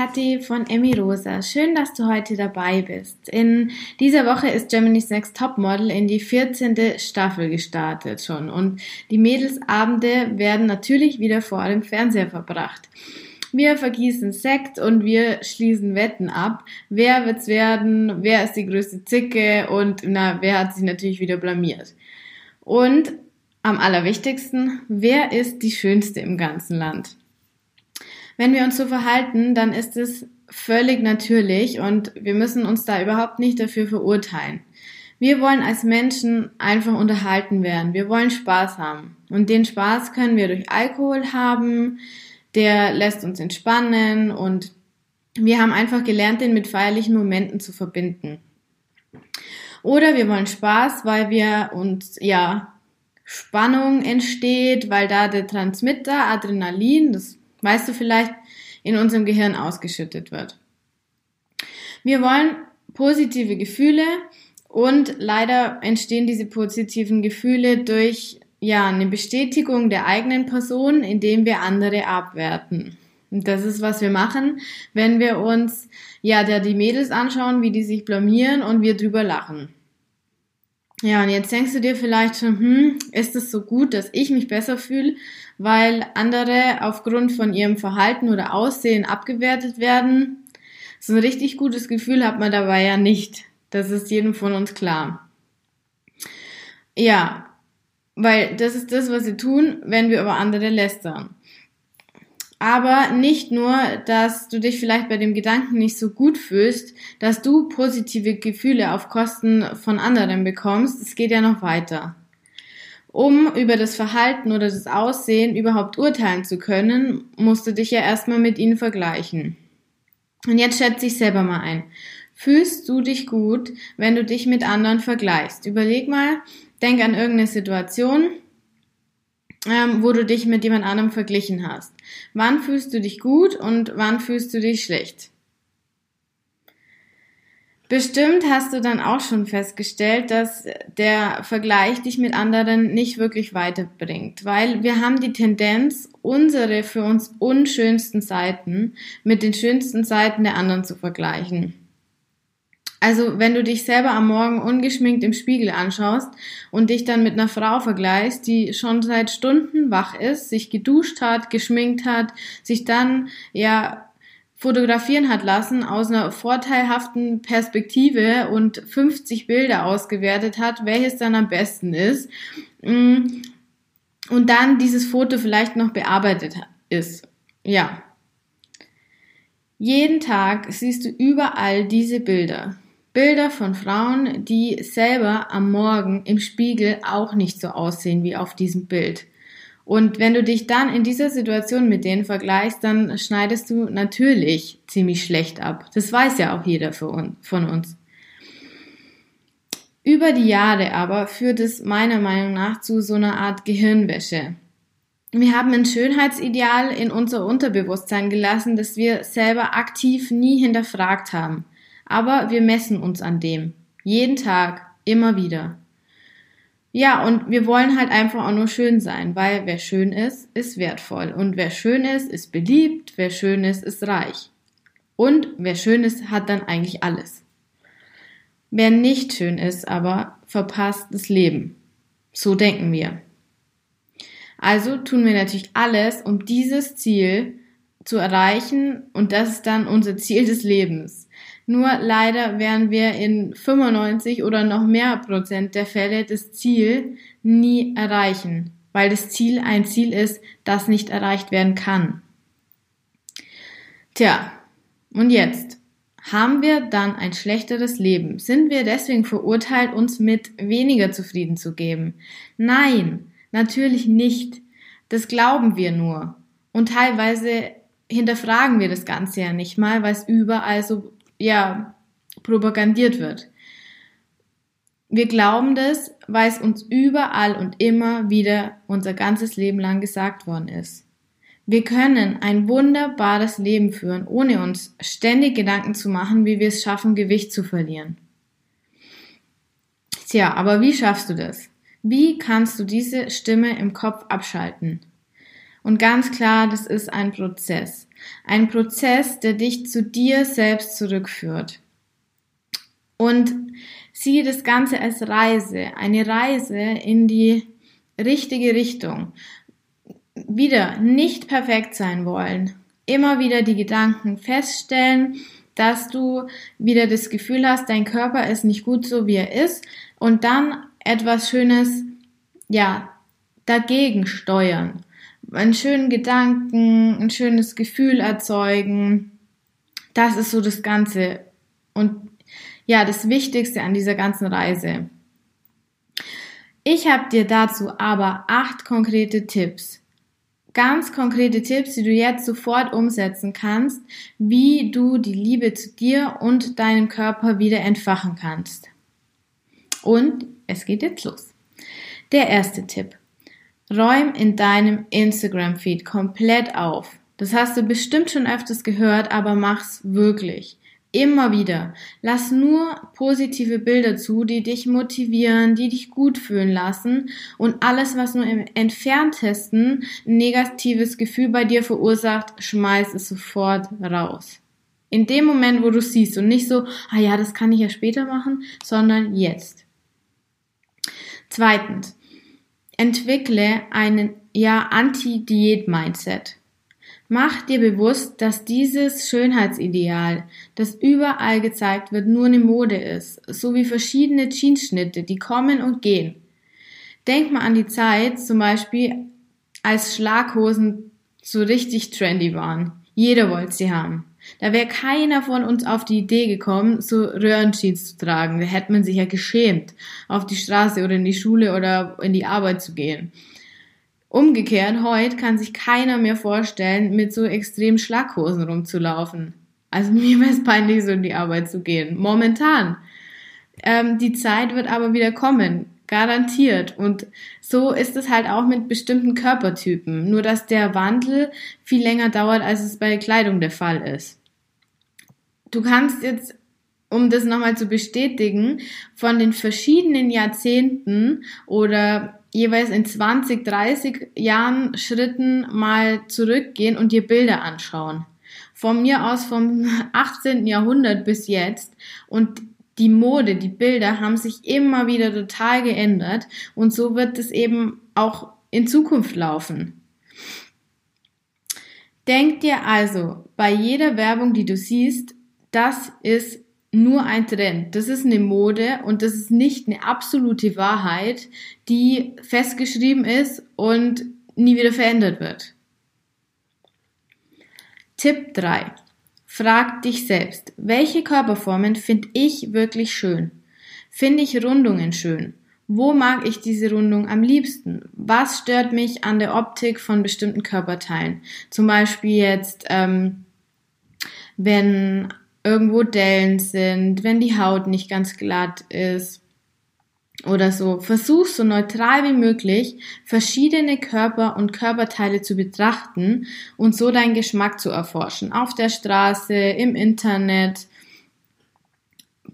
Kathi von Emmy Rosa. Schön, dass du heute dabei bist. In dieser Woche ist Germany's Next Topmodel in die 14. Staffel gestartet schon und die Mädelsabende werden natürlich wieder vor dem Fernseher verbracht. Wir vergießen Sekt und wir schließen Wetten ab. Wer wird's werden? Wer ist die größte Zicke? Und na, wer hat sich natürlich wieder blamiert? Und am allerwichtigsten, wer ist die schönste im ganzen Land? Wenn wir uns so verhalten, dann ist es völlig natürlich und wir müssen uns da überhaupt nicht dafür verurteilen. Wir wollen als Menschen einfach unterhalten werden. Wir wollen Spaß haben. Und den Spaß können wir durch Alkohol haben. Der lässt uns entspannen und wir haben einfach gelernt, den mit feierlichen Momenten zu verbinden. Oder wir wollen Spaß, weil wir uns, ja, Spannung entsteht, weil da der Transmitter, Adrenalin, das weißt du vielleicht, in unserem Gehirn ausgeschüttet wird. Wir wollen positive Gefühle und leider entstehen diese positiven Gefühle durch ja, eine Bestätigung der eigenen Person, indem wir andere abwerten. Und das ist, was wir machen, wenn wir uns ja da die Mädels anschauen, wie die sich blamieren und wir drüber lachen. Ja, und jetzt denkst du dir vielleicht schon, hm, ist es so gut, dass ich mich besser fühle, weil andere aufgrund von ihrem Verhalten oder Aussehen abgewertet werden? So ein richtig gutes Gefühl hat man dabei ja nicht. Das ist jedem von uns klar. Ja, weil das ist das, was sie tun, wenn wir über andere lästern. Aber nicht nur, dass du dich vielleicht bei dem Gedanken nicht so gut fühlst, dass du positive Gefühle auf Kosten von anderen bekommst. Es geht ja noch weiter. Um über das Verhalten oder das Aussehen überhaupt urteilen zu können, musst du dich ja erstmal mit ihnen vergleichen. Und jetzt schätze ich selber mal ein. Fühlst du dich gut, wenn du dich mit anderen vergleichst? Überleg mal, denk an irgendeine Situation, ähm, wo du dich mit jemand anderem verglichen hast. Wann fühlst du dich gut und wann fühlst du dich schlecht? Bestimmt hast du dann auch schon festgestellt, dass der Vergleich dich mit anderen nicht wirklich weiterbringt, weil wir haben die Tendenz, unsere für uns unschönsten Seiten mit den schönsten Seiten der anderen zu vergleichen. Also wenn du dich selber am Morgen ungeschminkt im Spiegel anschaust und dich dann mit einer Frau vergleichst, die schon seit Stunden wach ist, sich geduscht hat, geschminkt hat, sich dann ja fotografieren hat lassen aus einer vorteilhaften Perspektive und 50 Bilder ausgewertet hat, welches dann am besten ist mm, und dann dieses Foto vielleicht noch bearbeitet ist. Ja. Jeden Tag siehst du überall diese Bilder. Bilder von Frauen, die selber am Morgen im Spiegel auch nicht so aussehen wie auf diesem Bild. Und wenn du dich dann in dieser Situation mit denen vergleichst, dann schneidest du natürlich ziemlich schlecht ab. Das weiß ja auch jeder von uns. Über die Jahre aber führt es meiner Meinung nach zu so einer Art Gehirnwäsche. Wir haben ein Schönheitsideal in unser Unterbewusstsein gelassen, das wir selber aktiv nie hinterfragt haben. Aber wir messen uns an dem. Jeden Tag, immer wieder. Ja, und wir wollen halt einfach auch nur schön sein, weil wer schön ist, ist wertvoll. Und wer schön ist, ist beliebt, wer schön ist, ist reich. Und wer schön ist, hat dann eigentlich alles. Wer nicht schön ist, aber verpasst das Leben. So denken wir. Also tun wir natürlich alles, um dieses Ziel zu erreichen und das ist dann unser Ziel des Lebens. Nur leider werden wir in 95 oder noch mehr Prozent der Fälle das Ziel nie erreichen, weil das Ziel ein Ziel ist, das nicht erreicht werden kann. Tja, und jetzt? Haben wir dann ein schlechteres Leben? Sind wir deswegen verurteilt, uns mit weniger zufrieden zu geben? Nein, natürlich nicht. Das glauben wir nur. Und teilweise hinterfragen wir das Ganze ja nicht mal, weil es überall so ja, propagandiert wird. Wir glauben das, weil es uns überall und immer wieder unser ganzes Leben lang gesagt worden ist. Wir können ein wunderbares Leben führen, ohne uns ständig Gedanken zu machen, wie wir es schaffen, Gewicht zu verlieren. Tja, aber wie schaffst du das? Wie kannst du diese Stimme im Kopf abschalten? Und ganz klar, das ist ein Prozess. Ein Prozess, der dich zu dir selbst zurückführt. Und siehe das Ganze als Reise, eine Reise in die richtige Richtung. Wieder nicht perfekt sein wollen. Immer wieder die Gedanken feststellen, dass du wieder das Gefühl hast, dein Körper ist nicht gut so, wie er ist und dann etwas Schönes, ja, dagegen steuern. Einen schönen Gedanken, ein schönes Gefühl erzeugen. Das ist so das Ganze. Und ja, das Wichtigste an dieser ganzen Reise. Ich habe dir dazu aber acht konkrete Tipps. Ganz konkrete Tipps, die du jetzt sofort umsetzen kannst, wie du die Liebe zu dir und deinem Körper wieder entfachen kannst. Und es geht jetzt los. Der erste Tipp. Räum in deinem Instagram-Feed komplett auf. Das hast du bestimmt schon öfters gehört, aber mach's wirklich. Immer wieder. Lass nur positive Bilder zu, die dich motivieren, die dich gut fühlen lassen und alles, was nur im entferntesten ein negatives Gefühl bei dir verursacht, schmeiß es sofort raus. In dem Moment, wo du siehst und nicht so, ah ja, das kann ich ja später machen, sondern jetzt. Zweitens, entwickle einen ja Anti-Diät-Mindset. Mach dir bewusst, dass dieses Schönheitsideal, das überall gezeigt wird, nur eine Mode ist, so wie verschiedene Jeansschnitte, die kommen und gehen. Denk mal an die Zeit, zum Beispiel, als Schlaghosen so richtig trendy waren. Jeder wollte sie haben. Da wäre keiner von uns auf die Idee gekommen, so Röhrenjeans zu tragen. Da hätte man sich ja geschämt, auf die Straße oder in die Schule oder in die Arbeit zu gehen. Umgekehrt, heute kann sich keiner mehr vorstellen, mit so extrem Schlaghosen rumzulaufen. Also mir wäre es peinlich, so in die Arbeit zu gehen. Momentan. Ähm, die Zeit wird aber wieder kommen. Garantiert. Und so ist es halt auch mit bestimmten Körpertypen. Nur dass der Wandel viel länger dauert, als es bei Kleidung der Fall ist. Du kannst jetzt um das nochmal zu bestätigen, von den verschiedenen Jahrzehnten oder jeweils in 20, 30 Jahren Schritten mal zurückgehen und dir Bilder anschauen. Von mir aus vom 18. Jahrhundert bis jetzt und die Mode, die Bilder haben sich immer wieder total geändert und so wird es eben auch in Zukunft laufen. Denk dir also bei jeder Werbung, die du siehst, das ist nur ein Trend. Das ist eine Mode und das ist nicht eine absolute Wahrheit, die festgeschrieben ist und nie wieder verändert wird. Tipp 3. Frag dich selbst, welche Körperformen finde ich wirklich schön? Finde ich Rundungen schön? Wo mag ich diese Rundung am liebsten? Was stört mich an der Optik von bestimmten Körperteilen? Zum Beispiel jetzt, ähm, wenn irgendwo Dellen sind, wenn die Haut nicht ganz glatt ist oder so. Versuch so neutral wie möglich verschiedene Körper und Körperteile zu betrachten und so deinen Geschmack zu erforschen. Auf der Straße, im Internet,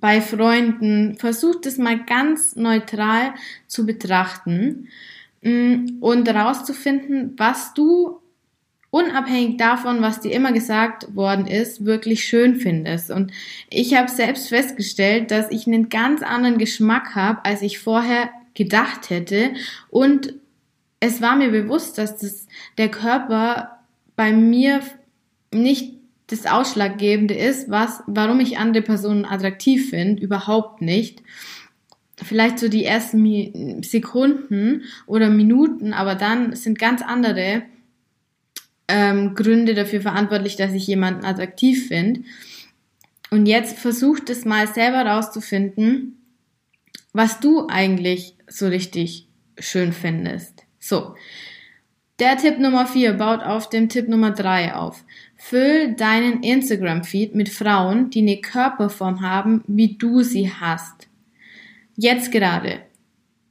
bei Freunden. Versuch das mal ganz neutral zu betrachten mm, und herauszufinden, was du unabhängig davon, was dir immer gesagt worden ist, wirklich schön findest. Und ich habe selbst festgestellt, dass ich einen ganz anderen Geschmack habe, als ich vorher gedacht hätte. Und es war mir bewusst, dass das, der Körper bei mir nicht das Ausschlaggebende ist, was, warum ich andere Personen attraktiv finde, überhaupt nicht. Vielleicht so die ersten Sekunden oder Minuten, aber dann sind ganz andere ähm, Gründe dafür verantwortlich, dass ich jemanden attraktiv finde. Und jetzt versucht es mal selber rauszufinden, was du eigentlich so richtig schön findest. So. Der Tipp Nummer 4 baut auf dem Tipp Nummer 3 auf. Füll deinen Instagram-Feed mit Frauen, die eine Körperform haben, wie du sie hast. Jetzt gerade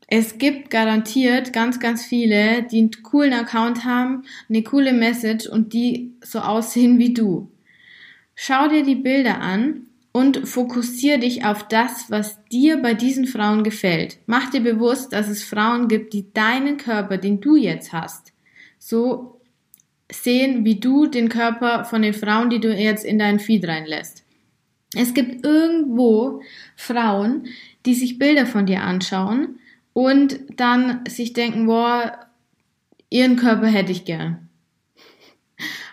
es gibt garantiert ganz, ganz viele, die einen coolen Account haben, eine coole Message und die so aussehen wie du. Schau dir die Bilder an und fokussiere dich auf das, was dir bei diesen Frauen gefällt. Mach dir bewusst, dass es Frauen gibt, die deinen Körper, den du jetzt hast, so sehen, wie du den Körper von den Frauen, die du jetzt in deinen Feed reinlässt. Es gibt irgendwo Frauen, die sich Bilder von dir anschauen und dann sich denken, boah, ihren Körper hätte ich gern.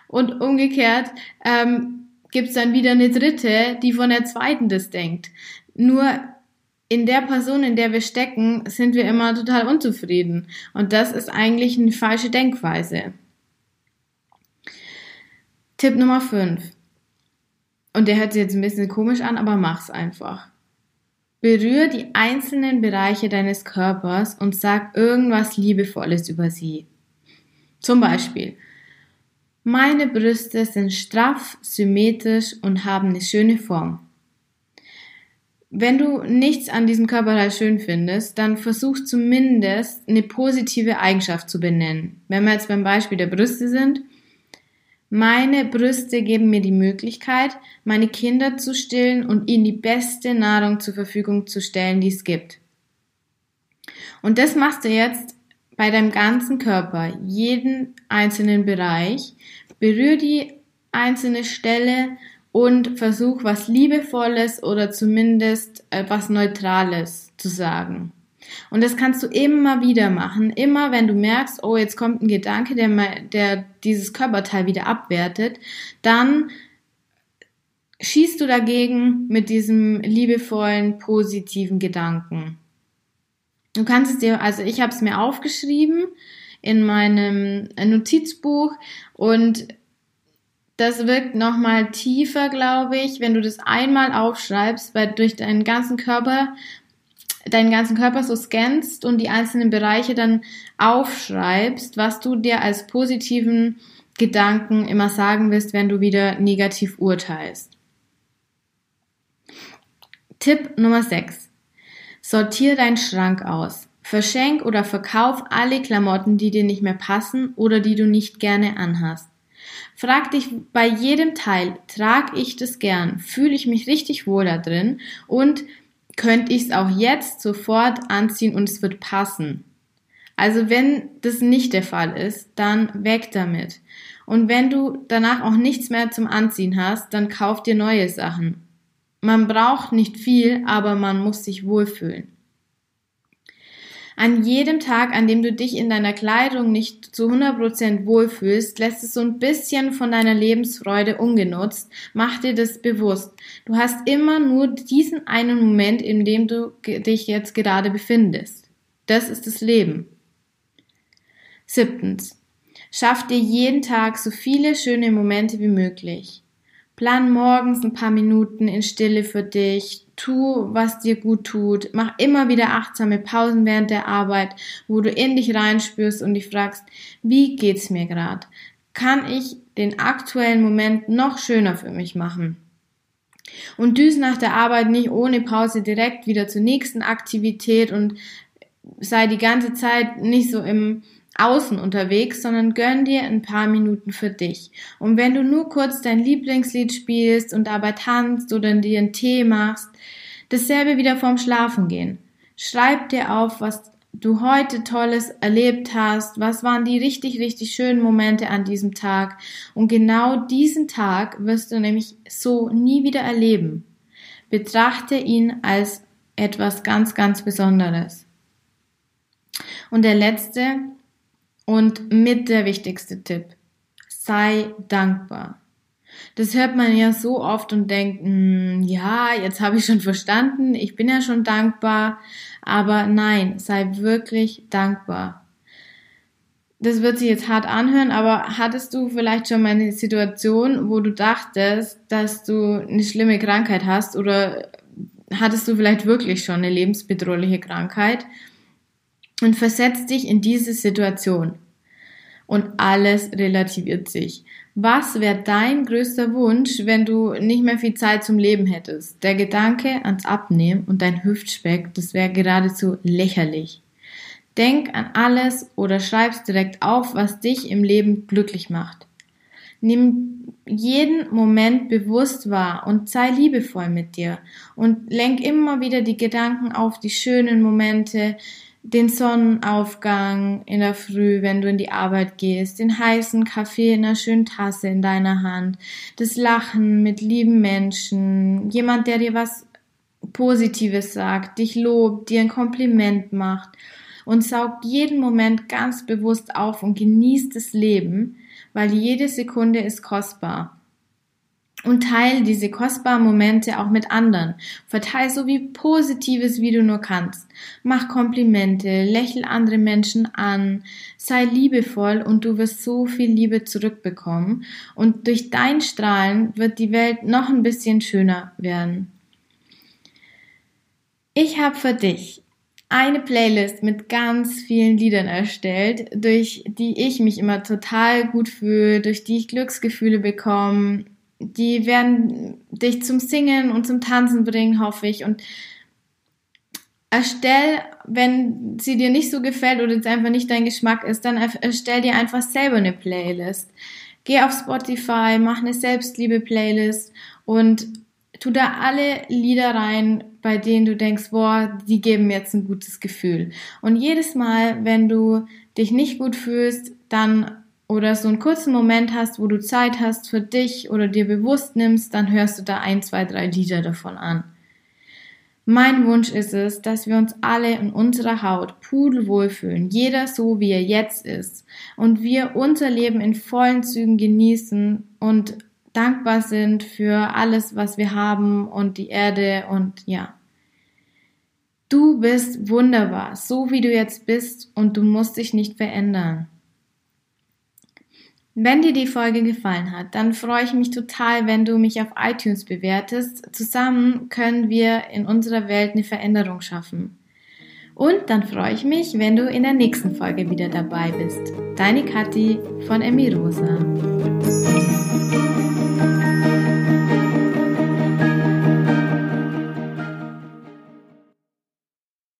Und umgekehrt ähm, gibt dann wieder eine dritte, die von der zweiten das denkt. Nur in der Person, in der wir stecken, sind wir immer total unzufrieden. Und das ist eigentlich eine falsche Denkweise. Tipp Nummer 5. Und der hört sich jetzt ein bisschen komisch an, aber mach's einfach. Berühr die einzelnen Bereiche deines Körpers und sag irgendwas Liebevolles über sie. Zum Beispiel, meine Brüste sind straff, symmetrisch und haben eine schöne Form. Wenn du nichts an diesem Körperteil schön findest, dann versuch zumindest eine positive Eigenschaft zu benennen. Wenn wir jetzt beim Beispiel der Brüste sind, meine Brüste geben mir die Möglichkeit, meine Kinder zu stillen und ihnen die beste Nahrung zur Verfügung zu stellen, die es gibt. Und das machst du jetzt bei deinem ganzen Körper, jeden einzelnen Bereich. Berühr die einzelne Stelle und versuch was Liebevolles oder zumindest etwas Neutrales zu sagen. Und das kannst du immer wieder machen. Immer wenn du merkst, oh, jetzt kommt ein Gedanke, der, der dieses Körperteil wieder abwertet, dann schießt du dagegen mit diesem liebevollen, positiven Gedanken. Du kannst es dir, also ich habe es mir aufgeschrieben in meinem Notizbuch und das wirkt nochmal tiefer, glaube ich, wenn du das einmal aufschreibst, weil durch deinen ganzen Körper deinen ganzen Körper so scannst und die einzelnen Bereiche dann aufschreibst, was du dir als positiven Gedanken immer sagen willst, wenn du wieder negativ urteilst. Tipp Nummer 6. Sortier deinen Schrank aus. Verschenk oder verkauf alle Klamotten, die dir nicht mehr passen oder die du nicht gerne anhast. Frag dich bei jedem Teil, trage ich das gern, fühle ich mich richtig wohl da drin und könnte ich es auch jetzt sofort anziehen und es wird passen. Also wenn das nicht der Fall ist, dann weg damit. Und wenn du danach auch nichts mehr zum Anziehen hast, dann kauf dir neue Sachen. Man braucht nicht viel, aber man muss sich wohlfühlen. An jedem Tag, an dem du dich in deiner Kleidung nicht zu 100% wohlfühlst, lässt es so ein bisschen von deiner Lebensfreude ungenutzt. Mach dir das bewusst. Du hast immer nur diesen einen Moment, in dem du dich jetzt gerade befindest. Das ist das Leben. Siebtens. Schaff dir jeden Tag so viele schöne Momente wie möglich. Plan morgens ein paar Minuten in Stille für dich, tu, was dir gut tut. Mach immer wieder achtsame Pausen während der Arbeit, wo du in dich reinspürst und dich fragst, wie geht's mir gerade? Kann ich den aktuellen Moment noch schöner für mich machen? Und düse nach der Arbeit nicht ohne Pause direkt wieder zur nächsten Aktivität und sei die ganze Zeit nicht so im außen unterwegs, sondern gönn dir ein paar Minuten für dich. Und wenn du nur kurz dein Lieblingslied spielst und dabei tanzt oder dir einen Tee machst, dasselbe wieder vorm Schlafen gehen. Schreib dir auf, was du heute Tolles erlebt hast, was waren die richtig, richtig schönen Momente an diesem Tag. Und genau diesen Tag wirst du nämlich so nie wieder erleben. Betrachte ihn als etwas ganz, ganz Besonderes. Und der letzte, und mit der wichtigste Tipp. Sei dankbar. Das hört man ja so oft und denkt, mh, hm, ja, jetzt habe ich schon verstanden, ich bin ja schon dankbar, aber nein, sei wirklich dankbar. Das wird sich jetzt hart anhören, aber hattest du vielleicht schon mal eine Situation, wo du dachtest, dass du eine schlimme Krankheit hast oder hattest du vielleicht wirklich schon eine lebensbedrohliche Krankheit und versetzt dich in diese Situation. Und alles relativiert sich. Was wäre dein größter Wunsch, wenn du nicht mehr viel Zeit zum Leben hättest? Der Gedanke ans Abnehmen und dein Hüftspeck, das wäre geradezu lächerlich. Denk an alles oder schreib's direkt auf, was dich im Leben glücklich macht. Nimm jeden Moment bewusst wahr und sei liebevoll mit dir und lenk immer wieder die Gedanken auf die schönen Momente, den Sonnenaufgang in der Früh, wenn du in die Arbeit gehst, den heißen Kaffee in einer schönen Tasse in deiner Hand, das Lachen mit lieben Menschen, jemand, der dir was Positives sagt, dich lobt, dir ein Kompliment macht und saugt jeden Moment ganz bewusst auf und genießt das Leben, weil jede Sekunde ist kostbar und teile diese kostbaren Momente auch mit anderen. Verteil so wie Positives, wie du nur kannst. Mach Komplimente, lächel andere Menschen an, sei liebevoll und du wirst so viel Liebe zurückbekommen. Und durch dein Strahlen wird die Welt noch ein bisschen schöner werden. Ich habe für dich eine Playlist mit ganz vielen Liedern erstellt, durch die ich mich immer total gut fühle, durch die ich Glücksgefühle bekomme, die werden dich zum Singen und zum Tanzen bringen, hoffe ich. Und erstell, wenn sie dir nicht so gefällt oder es einfach nicht dein Geschmack ist, dann erstell dir einfach selber eine Playlist. Geh auf Spotify, mach eine Selbstliebe-Playlist und tu da alle Lieder rein, bei denen du denkst, boah, die geben mir jetzt ein gutes Gefühl. Und jedes Mal, wenn du dich nicht gut fühlst, dann oder so einen kurzen Moment hast, wo du Zeit hast für dich oder dir bewusst nimmst, dann hörst du da ein, zwei, drei Lieder davon an. Mein Wunsch ist es, dass wir uns alle in unserer Haut pudelwohl fühlen, jeder so wie er jetzt ist, und wir unser Leben in vollen Zügen genießen und dankbar sind für alles, was wir haben und die Erde und ja. Du bist wunderbar, so wie du jetzt bist und du musst dich nicht verändern. Wenn dir die Folge gefallen hat, dann freue ich mich total, wenn du mich auf iTunes bewertest. Zusammen können wir in unserer Welt eine Veränderung schaffen. Und dann freue ich mich, wenn du in der nächsten Folge wieder dabei bist. Deine Kathi von Emirosa.